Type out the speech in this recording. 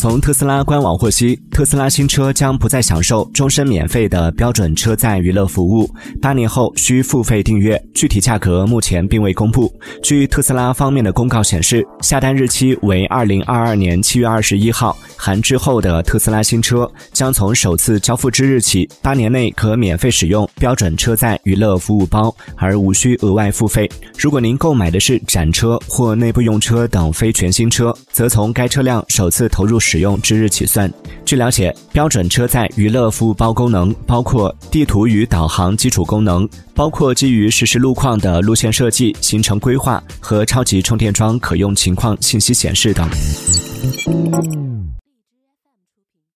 从特斯拉官网获悉，特斯拉新车将不再享受终身免费的标准车载娱乐服务，八年后需付费订阅，具体价格目前并未公布。据特斯拉方面的公告显示，下单日期为二零二二年七月二十一号，含之后的特斯拉新车将从首次交付之日起，八年内可免费使用标准车载娱乐服务包，而无需额外付费。如果您购买的是展车或内部用车等非全新车，则从该车辆首次投入使用之日起算。据了解，标准车载娱乐服务包功能包括地图与导航基础功能，包括基于实时路况的路线设计、行程规划和超级充电桩可用情况信息显示等。